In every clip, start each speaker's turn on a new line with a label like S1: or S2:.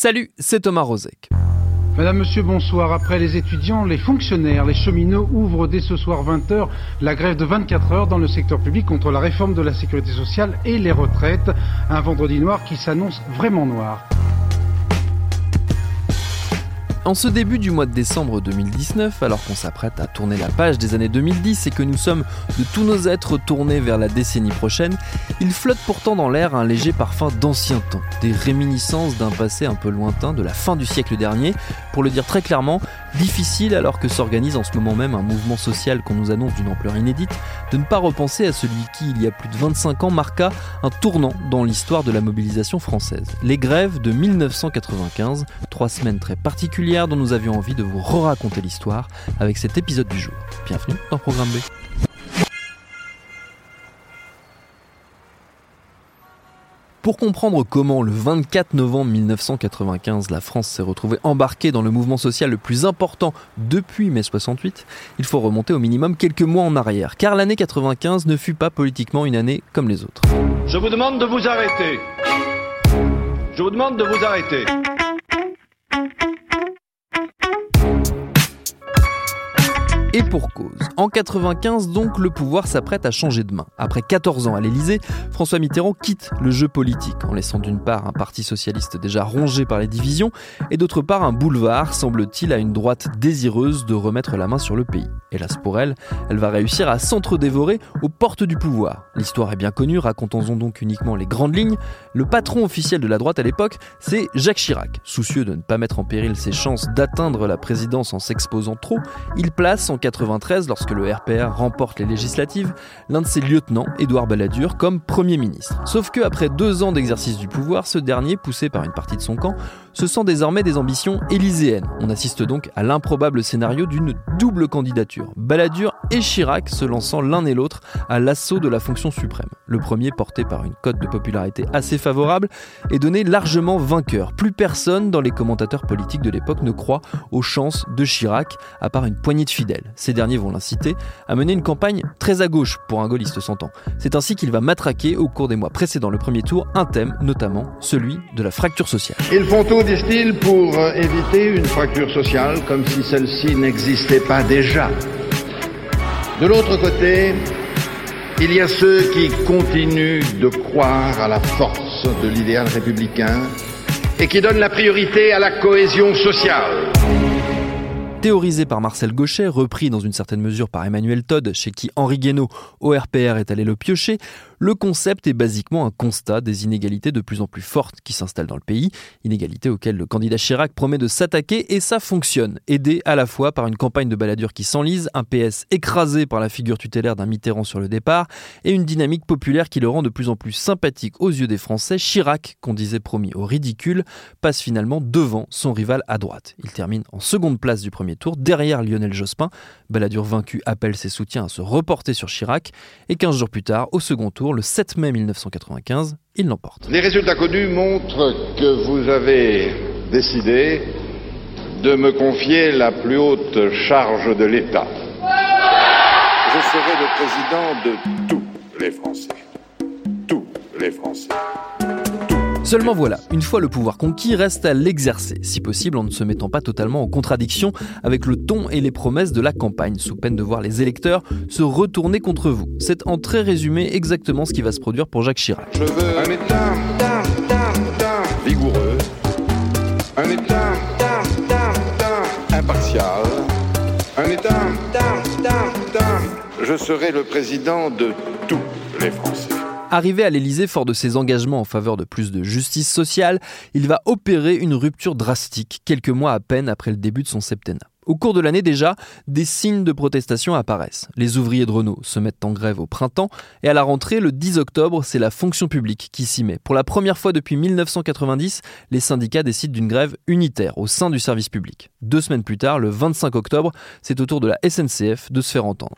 S1: Salut, c'est Thomas Rozek.
S2: Madame, Monsieur, bonsoir. Après les étudiants, les fonctionnaires, les cheminots ouvrent dès ce soir 20h la grève de 24 heures dans le secteur public contre la réforme de la sécurité sociale et les retraites. Un vendredi noir qui s'annonce vraiment noir.
S1: En ce début du mois de décembre 2019, alors qu'on s'apprête à tourner la page des années 2010 et que nous sommes de tous nos êtres tournés vers la décennie prochaine, il flotte pourtant dans l'air un léger parfum d'ancien temps, des réminiscences d'un passé un peu lointain de la fin du siècle dernier, pour le dire très clairement, difficile alors que s'organise en ce moment même un mouvement social qu'on nous annonce d'une ampleur inédite, de ne pas repenser à celui qui, il y a plus de 25 ans, marqua un tournant dans l'histoire de la mobilisation française. Les grèves de 1995, trois semaines très particulières dont nous avions envie de vous re-raconter l'histoire avec cet épisode du jour. Bienvenue dans Programme B. Pour comprendre comment, le 24 novembre 1995, la France s'est retrouvée embarquée dans le mouvement social le plus important depuis mai 68, il faut remonter au minimum quelques mois en arrière, car l'année 95 ne fut pas politiquement une année comme les autres.
S3: Je vous demande de vous arrêter. Je vous demande de vous arrêter.
S1: Et pour cause. En 95, donc, le pouvoir s'apprête à changer de main. Après 14 ans à l'Élysée, François Mitterrand quitte le jeu politique, en laissant d'une part un parti socialiste déjà rongé par les divisions, et d'autre part un boulevard, semble-t-il, à une droite désireuse de remettre la main sur le pays. Hélas pour elle, elle va réussir à s'entre-dévorer aux portes du pouvoir. L'histoire est bien connue, racontons-en donc uniquement les grandes lignes. Le patron officiel de la droite à l'époque, c'est Jacques Chirac. Soucieux de ne pas mettre en péril ses chances d'atteindre la présidence en s'exposant trop, il place en 93, lorsque le RPR remporte les législatives, l'un de ses lieutenants, Édouard Balladur, comme Premier ministre. Sauf que après deux ans d'exercice du pouvoir, ce dernier, poussé par une partie de son camp, se sent désormais des ambitions élyséennes. On assiste donc à l'improbable scénario d'une double candidature, Balladur et Chirac se lançant l'un et l'autre à l'assaut de la fonction suprême. Le premier, porté par une cote de popularité assez favorable, est donné largement vainqueur. Plus personne dans les commentateurs politiques de l'époque ne croit aux chances de Chirac, à part une poignée de fidèles. Ces derniers vont l'inciter à mener une campagne très à gauche pour un gaulliste s'entend. C'est ainsi qu'il va matraquer au cours des mois précédant le premier tour un thème, notamment celui de la fracture sociale.
S4: Disent-ils, pour euh, éviter une fracture sociale comme si celle-ci n'existait pas déjà. De l'autre côté, il y a ceux qui continuent de croire à la force de l'idéal républicain et qui donnent la priorité à la cohésion sociale.
S1: Théorisé par Marcel Gauchet, repris dans une certaine mesure par Emmanuel Todd, chez qui Henri Guénaud, au est allé le piocher, le concept est basiquement un constat des inégalités de plus en plus fortes qui s'installent dans le pays, inégalités auxquelles le candidat Chirac promet de s'attaquer et ça fonctionne, aidé à la fois par une campagne de baladure qui s'enlise, un PS écrasé par la figure tutélaire d'un Mitterrand sur le départ et une dynamique populaire qui le rend de plus en plus sympathique aux yeux des Français. Chirac, qu'on disait promis au ridicule, passe finalement devant son rival à droite. Il termine en seconde place du premier tour, derrière Lionel Jospin. Balladur vaincu appelle ses soutiens à se reporter sur Chirac et 15 jours plus tard, au second tour, le 7 mai 1995, il l'emporte.
S4: Les résultats connus montrent que vous avez décidé de me confier la plus haute charge de l'État. Je serai le président de tous les Français. Tous les Français.
S1: Seulement voilà, une fois le pouvoir conquis, reste à l'exercer, si possible en ne se mettant pas totalement en contradiction avec le ton et les promesses de la campagne, sous peine de voir les électeurs se retourner contre vous. C'est en très résumé exactement ce qui va se produire pour Jacques Chirac.
S4: Je veux un État vigoureux, un État impartial, un État je serai le président de tous les Français.
S1: Arrivé à l'Élysée fort de ses engagements en faveur de plus de justice sociale, il va opérer une rupture drastique quelques mois à peine après le début de son septennat. Au cours de l'année déjà, des signes de protestation apparaissent. Les ouvriers de Renault se mettent en grève au printemps et à la rentrée, le 10 octobre, c'est la fonction publique qui s'y met. Pour la première fois depuis 1990, les syndicats décident d'une grève unitaire au sein du service public. Deux semaines plus tard, le 25 octobre, c'est au tour de la SNCF de se faire entendre.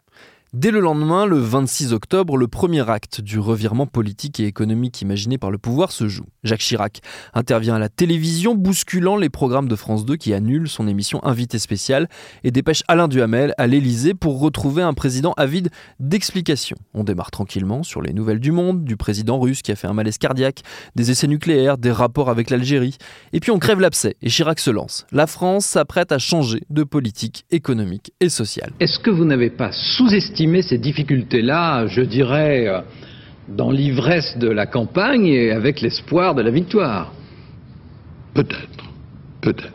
S1: Dès le lendemain, le 26 octobre, le premier acte du revirement politique et économique imaginé par le pouvoir se joue. Jacques Chirac intervient à la télévision, bousculant les programmes de France 2 qui annulent son émission Invité spécial et dépêche Alain Duhamel à l'Élysée pour retrouver un président avide d'explications. On démarre tranquillement sur les nouvelles du monde, du président russe qui a fait un malaise cardiaque, des essais nucléaires, des rapports avec l'Algérie. Et puis on crève l'abcès et Chirac se lance. La France s'apprête à changer de politique économique et sociale.
S5: Est-ce que vous n'avez pas sous-estimé ces difficultés-là, je dirais, euh, dans l'ivresse de la campagne et avec l'espoir de la victoire
S4: Peut-être, peut-être.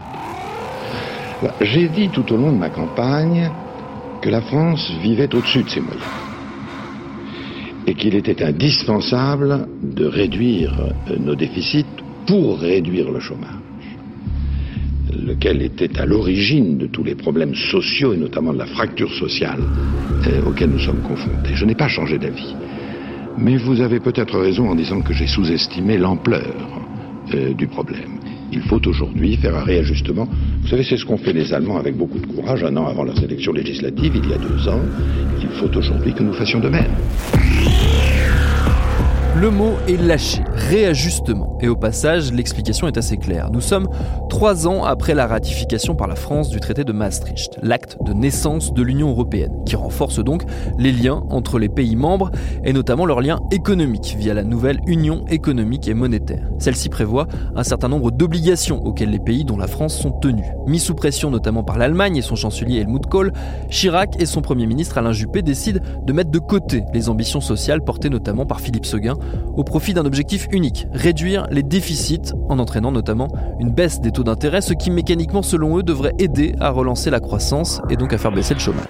S4: J'ai dit tout au long de ma campagne que la France vivait au-dessus de ses moyens et qu'il était indispensable de réduire euh, nos déficits pour réduire le chômage lequel était à l'origine de tous les problèmes sociaux et notamment de la fracture sociale euh, nous sommes confrontés. Je n'ai pas changé d'avis. Mais vous avez peut-être raison en disant que j'ai sous-estimé l'ampleur euh, du problème. Il faut aujourd'hui faire un réajustement. Vous savez, c'est ce qu'ont fait les Allemands avec beaucoup de courage un an avant leurs élections législatives, il y a deux ans. Il faut aujourd'hui que nous fassions de même.
S1: Le mot est lâché, réajustement. Et au passage, l'explication est assez claire. Nous sommes trois ans après la ratification par la France du traité de Maastricht, l'acte de naissance de l'Union européenne, qui renforce donc les liens entre les pays membres et notamment leurs liens économiques via la nouvelle Union économique et monétaire. Celle-ci prévoit un certain nombre d'obligations auxquelles les pays dont la France sont tenus. Mis sous pression notamment par l'Allemagne et son chancelier Helmut Kohl, Chirac et son Premier ministre Alain Juppé décident de mettre de côté les ambitions sociales portées notamment par Philippe Seguin au profit d'un objectif unique, réduire les déficits en entraînant notamment une baisse des taux d'intérêt, ce qui mécaniquement selon eux devrait aider à relancer la croissance et donc à faire baisser le chômage.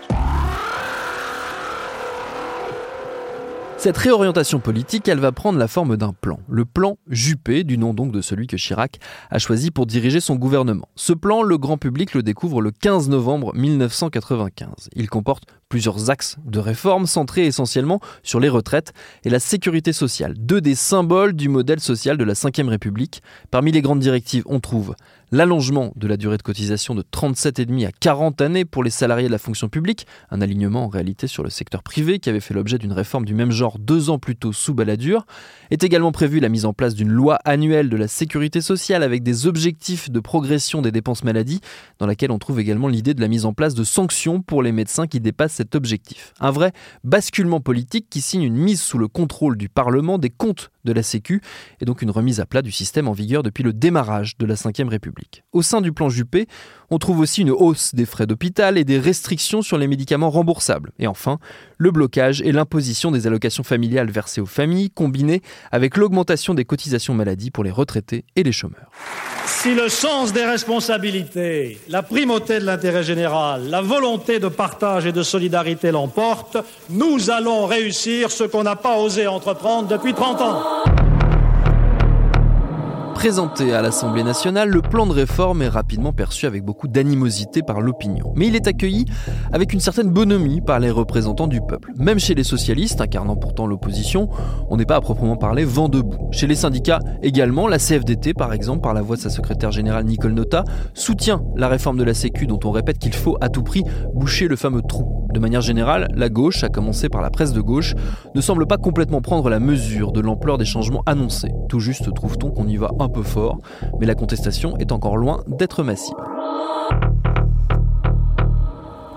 S1: Cette réorientation politique, elle va prendre la forme d'un plan. Le plan Juppé, du nom donc de celui que Chirac a choisi pour diriger son gouvernement. Ce plan, le grand public le découvre le 15 novembre 1995. Il comporte plusieurs axes de réforme centrés essentiellement sur les retraites et la sécurité sociale, deux des symboles du modèle social de la Ve République. Parmi les grandes directives, on trouve l'allongement de la durée de cotisation de 37,5 à 40 années pour les salariés de la fonction publique, un alignement en réalité sur le secteur privé qui avait fait l'objet d'une réforme du même genre deux ans plus tôt sous Balladur, est également prévue la mise en place d'une loi annuelle de la sécurité sociale avec des objectifs de progression des dépenses maladie, dans laquelle on trouve également l'idée de la mise en place de sanctions pour les médecins qui dépassent cet objectif. Un vrai basculement politique qui signe une mise sous le contrôle du Parlement des comptes de la Sécu et donc une remise à plat du système en vigueur depuis le démarrage de la Ve République. Au sein du plan Juppé, on trouve aussi une hausse des frais d'hôpital et des restrictions sur les médicaments remboursables. Et enfin, le blocage et l'imposition des allocations familiales versées aux familles, combinées avec l'augmentation des cotisations maladie pour les retraités et les chômeurs.
S6: Si le sens des responsabilités, la primauté de l'intérêt général, la volonté de partage et de solidarité l'emportent, nous allons réussir ce qu'on n'a pas osé entreprendre depuis 30 ans.
S1: Présenté à l'Assemblée nationale, le plan de réforme est rapidement perçu avec beaucoup d'animosité par l'opinion. Mais il est accueilli avec une certaine bonhomie par les représentants du peuple. Même chez les socialistes, incarnant pourtant l'opposition, on n'est pas à proprement parler vent debout. Chez les syndicats également, la CFDT par exemple, par la voix de sa secrétaire générale Nicole Nota, soutient la réforme de la Sécu dont on répète qu'il faut à tout prix boucher le fameux trou. De manière générale, la gauche, à commencer par la presse de gauche, ne semble pas complètement prendre la mesure de l'ampleur des changements annoncés. Tout juste trouve-t-on qu'on y va un peu fort, mais la contestation est encore loin d'être massive.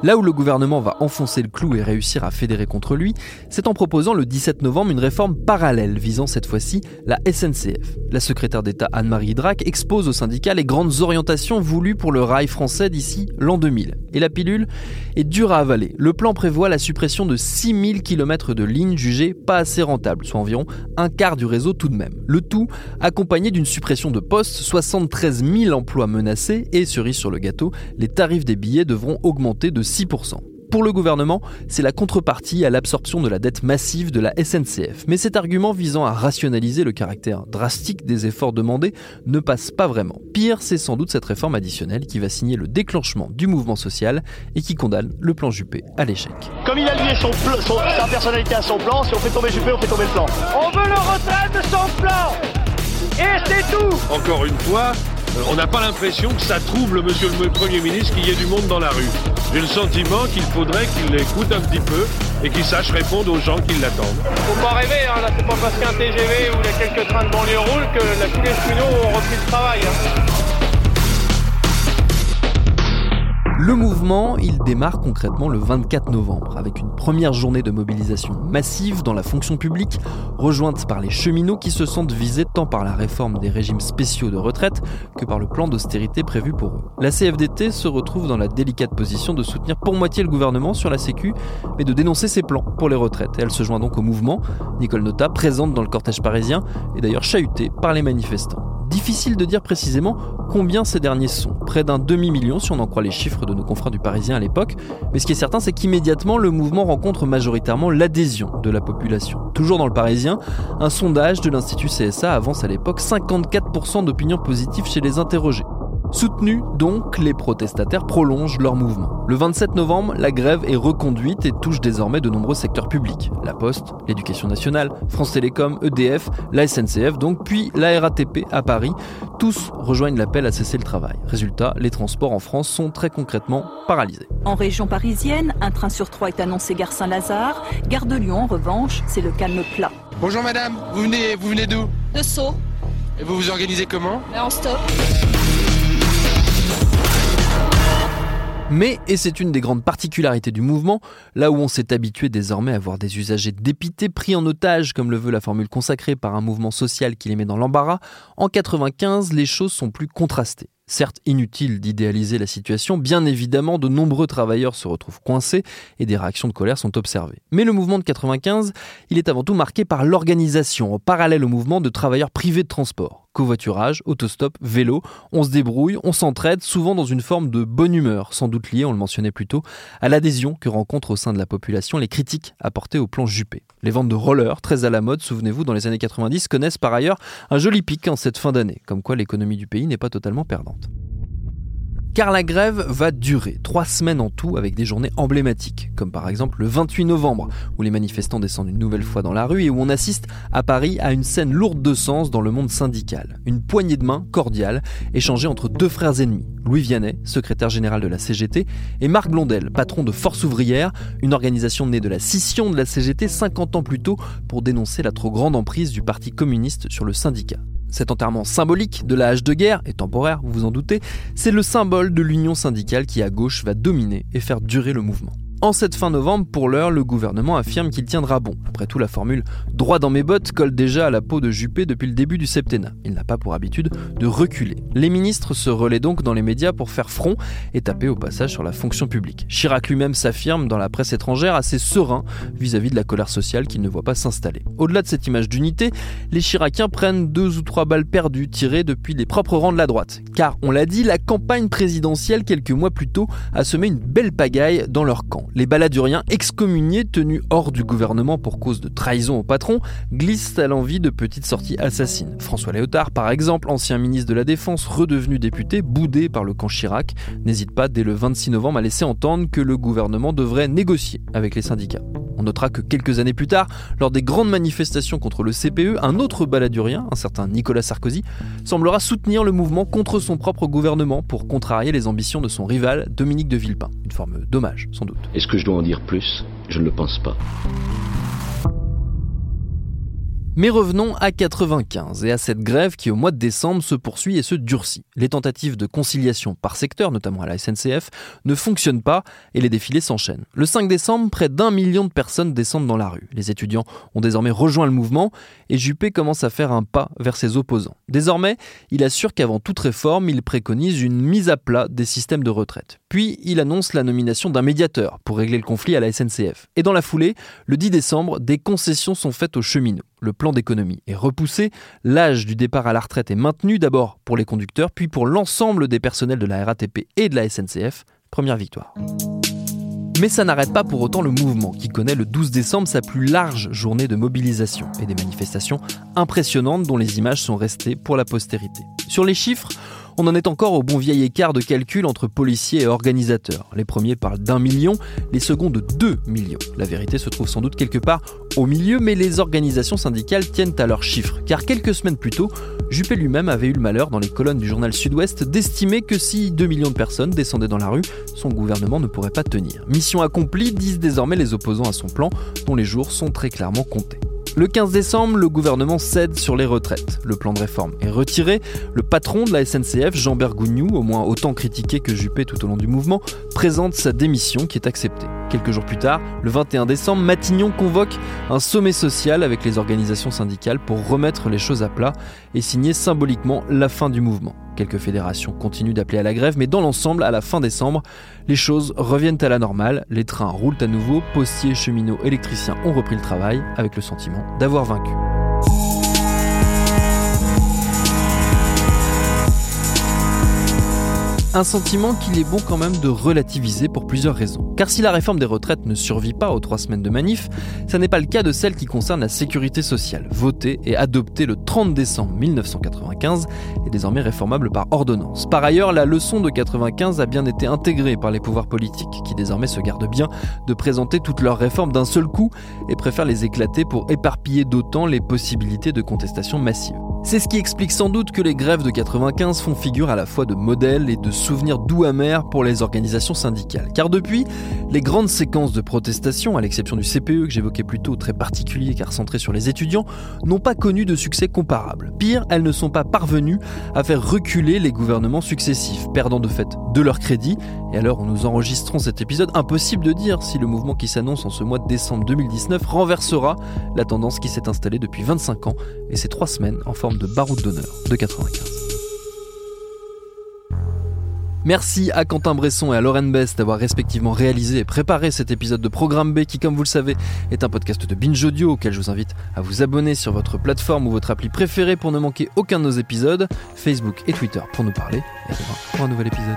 S1: Là où le gouvernement va enfoncer le clou et réussir à fédérer contre lui, c'est en proposant le 17 novembre une réforme parallèle visant cette fois-ci la SNCF. La secrétaire d'État Anne-Marie Drac expose aux syndicats les grandes orientations voulues pour le rail français d'ici l'an 2000. Et la pilule est dure à avaler. Le plan prévoit la suppression de 6000 km de lignes jugées pas assez rentables, soit environ un quart du réseau tout de même. Le tout accompagné d'une suppression de postes, 73 000 emplois menacés et cerise sur le gâteau, les tarifs des billets devront augmenter de 6%. Pour le gouvernement, c'est la contrepartie à l'absorption de la dette massive de la SNCF. Mais cet argument visant à rationaliser le caractère drastique des efforts demandés ne passe pas vraiment. Pire, c'est sans doute cette réforme additionnelle qui va signer le déclenchement du mouvement social et qui condamne le plan Juppé à l'échec.
S7: Comme il a lié son, sa personnalité à son plan, si on fait tomber Juppé, on fait tomber le plan.
S8: On veut le retrait de son plan Et c'est tout
S3: Encore une fois, on n'a pas l'impression que ça trouble monsieur le Premier ministre qu'il y ait du monde dans la rue. J'ai le sentiment qu'il faudrait qu'il écoute un petit peu et qu'il sache répondre aux gens qui l'attendent.
S8: Faut pas rêver, hein, là c'est pas parce qu'un TGV ou a quelques trains de banlieue roulent que la, tous les cheminots ont repris le travail. Hein.
S1: Le mouvement, il démarre concrètement le 24 novembre, avec une première journée de mobilisation massive dans la fonction publique, rejointe par les cheminots qui se sentent visés tant par la réforme des régimes spéciaux de retraite que par le plan d'austérité prévu pour eux. La CFDT se retrouve dans la délicate position de soutenir pour moitié le gouvernement sur la Sécu, mais de dénoncer ses plans pour les retraites. elle se joint donc au mouvement. Nicole Nota, présente dans le cortège parisien, est d'ailleurs chahutée par les manifestants. Difficile de dire précisément combien ces derniers sont. Près d'un demi-million si on en croit les chiffres de nos confrères du Parisien à l'époque. Mais ce qui est certain, c'est qu'immédiatement, le mouvement rencontre majoritairement l'adhésion de la population. Toujours dans le Parisien, un sondage de l'Institut CSA avance à l'époque 54% d'opinions positives chez les interrogés. Soutenus donc, les protestataires prolongent leur mouvement. Le 27 novembre, la grève est reconduite et touche désormais de nombreux secteurs publics. La Poste, l'Éducation nationale, France Télécom, EDF, la SNCF donc, puis la RATP à Paris. Tous rejoignent l'appel à cesser le travail. Résultat, les transports en France sont très concrètement paralysés.
S9: En région parisienne, un train sur trois est annoncé gare Saint-Lazare. Gare de Lyon, en revanche, c'est le calme plat.
S10: Bonjour madame, vous venez, vous venez d'où?
S11: De Sceaux.
S10: Et vous vous organisez comment?
S11: En stop.
S1: Mais, et c'est une des grandes particularités du mouvement, là où on s'est habitué désormais à voir des usagers dépités pris en otage, comme le veut la formule consacrée par un mouvement social qui les met dans l'embarras, en 95, les choses sont plus contrastées. Certes, inutile d'idéaliser la situation, bien évidemment, de nombreux travailleurs se retrouvent coincés et des réactions de colère sont observées. Mais le mouvement de 95, il est avant tout marqué par l'organisation, en parallèle au mouvement de travailleurs privés de transport covoiturage, autostop, vélo. On se débrouille, on s'entraide, souvent dans une forme de bonne humeur, sans doute liée, on le mentionnait plus tôt, à l'adhésion que rencontrent au sein de la population les critiques apportées au plan Juppé. Les ventes de rollers, très à la mode, souvenez-vous, dans les années 90, connaissent par ailleurs un joli pic en cette fin d'année, comme quoi l'économie du pays n'est pas totalement perdante. Car la grève va durer trois semaines en tout avec des journées emblématiques, comme par exemple le 28 novembre, où les manifestants descendent une nouvelle fois dans la rue et où on assiste à Paris à une scène lourde de sens dans le monde syndical. Une poignée de main cordiale échangée entre deux frères ennemis, Louis Vianney, secrétaire général de la CGT, et Marc Blondel, patron de Force ouvrière, une organisation née de la scission de la CGT 50 ans plus tôt pour dénoncer la trop grande emprise du Parti communiste sur le syndicat. Cet enterrement symbolique de la hache de guerre, et temporaire, vous vous en doutez, c'est le symbole de l'union syndicale qui à gauche va dominer et faire durer le mouvement. En cette fin novembre, pour l'heure, le gouvernement affirme qu'il tiendra bon. Après tout, la formule droit dans mes bottes colle déjà à la peau de Juppé depuis le début du septennat. Il n'a pas pour habitude de reculer. Les ministres se relaient donc dans les médias pour faire front et taper au passage sur la fonction publique. Chirac lui-même s'affirme dans la presse étrangère assez serein vis-à-vis de la colère sociale qu'il ne voit pas s'installer. Au-delà de cette image d'unité, les Chiraciens prennent deux ou trois balles perdues tirées depuis les propres rangs de la droite. Car, on l'a dit, la campagne présidentielle quelques mois plus tôt a semé une belle pagaille dans leur camp les baladuriens excommuniés tenus hors du gouvernement pour cause de trahison au patron glissent à l'envie de petites sorties assassines. François Léotard, par exemple, ancien ministre de la Défense, redevenu député, boudé par le camp Chirac, n'hésite pas dès le 26 novembre à laisser entendre que le gouvernement devrait négocier avec les syndicats. On notera que quelques années plus tard, lors des grandes manifestations contre le CPE, un autre baladurien, un certain Nicolas Sarkozy, semblera soutenir le mouvement contre son propre gouvernement pour contrarier les ambitions de son rival Dominique de Villepin. Une forme d'hommage, sans doute.
S12: Est-ce que je dois en dire plus? Je ne le pense pas.
S1: Mais revenons à 95 et à cette grève qui au mois de décembre se poursuit et se durcit. Les tentatives de conciliation par secteur, notamment à la SNCF, ne fonctionnent pas et les défilés s'enchaînent. Le 5 décembre, près d'un million de personnes descendent dans la rue. Les étudiants ont désormais rejoint le mouvement et Juppé commence à faire un pas vers ses opposants. Désormais, il assure qu'avant toute réforme, il préconise une mise à plat des systèmes de retraite. Puis, il annonce la nomination d'un médiateur pour régler le conflit à la SNCF. Et dans la foulée, le 10 décembre, des concessions sont faites aux cheminots. Le plan d'économie est repoussé, l'âge du départ à la retraite est maintenu d'abord pour les conducteurs, puis pour l'ensemble des personnels de la RATP et de la SNCF. Première victoire. Mais ça n'arrête pas pour autant le mouvement, qui connaît le 12 décembre sa plus large journée de mobilisation et des manifestations impressionnantes dont les images sont restées pour la postérité. Sur les chiffres, on en est encore au bon vieil écart de calcul entre policiers et organisateurs. Les premiers parlent d'un million, les seconds de deux millions. La vérité se trouve sans doute quelque part au milieu, mais les organisations syndicales tiennent à leurs chiffres. Car quelques semaines plus tôt, Juppé lui-même avait eu le malheur dans les colonnes du journal Sud-Ouest d'estimer que si 2 millions de personnes descendaient dans la rue, son gouvernement ne pourrait pas tenir. Mission accomplie, disent désormais les opposants à son plan, dont les jours sont très clairement comptés. Le 15 décembre, le gouvernement cède sur les retraites. Le plan de réforme est retiré. Le patron de la SNCF, Jean Bergougnou, au moins autant critiqué que Juppé tout au long du mouvement, présente sa démission qui est acceptée. Quelques jours plus tard, le 21 décembre, Matignon convoque un sommet social avec les organisations syndicales pour remettre les choses à plat et signer symboliquement la fin du mouvement. Quelques fédérations continuent d'appeler à la grève, mais dans l'ensemble, à la fin décembre, les choses reviennent à la normale, les trains roulent à nouveau, postiers, cheminots, électriciens ont repris le travail avec le sentiment d'avoir vaincu. Un sentiment qu'il est bon quand même de relativiser pour plusieurs raisons. Car si la réforme des retraites ne survit pas aux trois semaines de manif, ça n'est pas le cas de celle qui concerne la sécurité sociale, votée et adoptée le 30 décembre 1995 et désormais réformable par ordonnance. Par ailleurs, la leçon de 95 a bien été intégrée par les pouvoirs politiques, qui désormais se gardent bien de présenter toutes leurs réformes d'un seul coup et préfèrent les éclater pour éparpiller d'autant les possibilités de contestation massive. C'est ce qui explique sans doute que les grèves de 95 font figure à la fois de modèle et de souvenir doux amer pour les organisations syndicales. Car depuis, les grandes séquences de protestation, à l'exception du CPE que j'évoquais plus tôt, très particulier car centré sur les étudiants, n'ont pas connu de succès comparable. Pire, elles ne sont pas parvenues à faire reculer les gouvernements successifs, perdant de fait de leur crédit. Et alors, nous enregistrons cet épisode, impossible de dire si le mouvement qui s'annonce en ce mois de décembre 2019 renversera la tendance qui s'est installée depuis 25 ans et ces trois semaines en forme de baroud d'honneur de 95. Merci à Quentin Bresson et à Lauren Best d'avoir respectivement réalisé et préparé cet épisode de Programme B qui, comme vous le savez, est un podcast de Binge Audio auquel je vous invite à vous abonner sur votre plateforme ou votre appli préférée pour ne manquer aucun de nos épisodes, Facebook et Twitter pour nous parler, et à demain pour un nouvel épisode.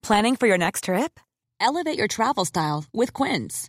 S11: Planning for your next trip? Elevate your travel style with Quince.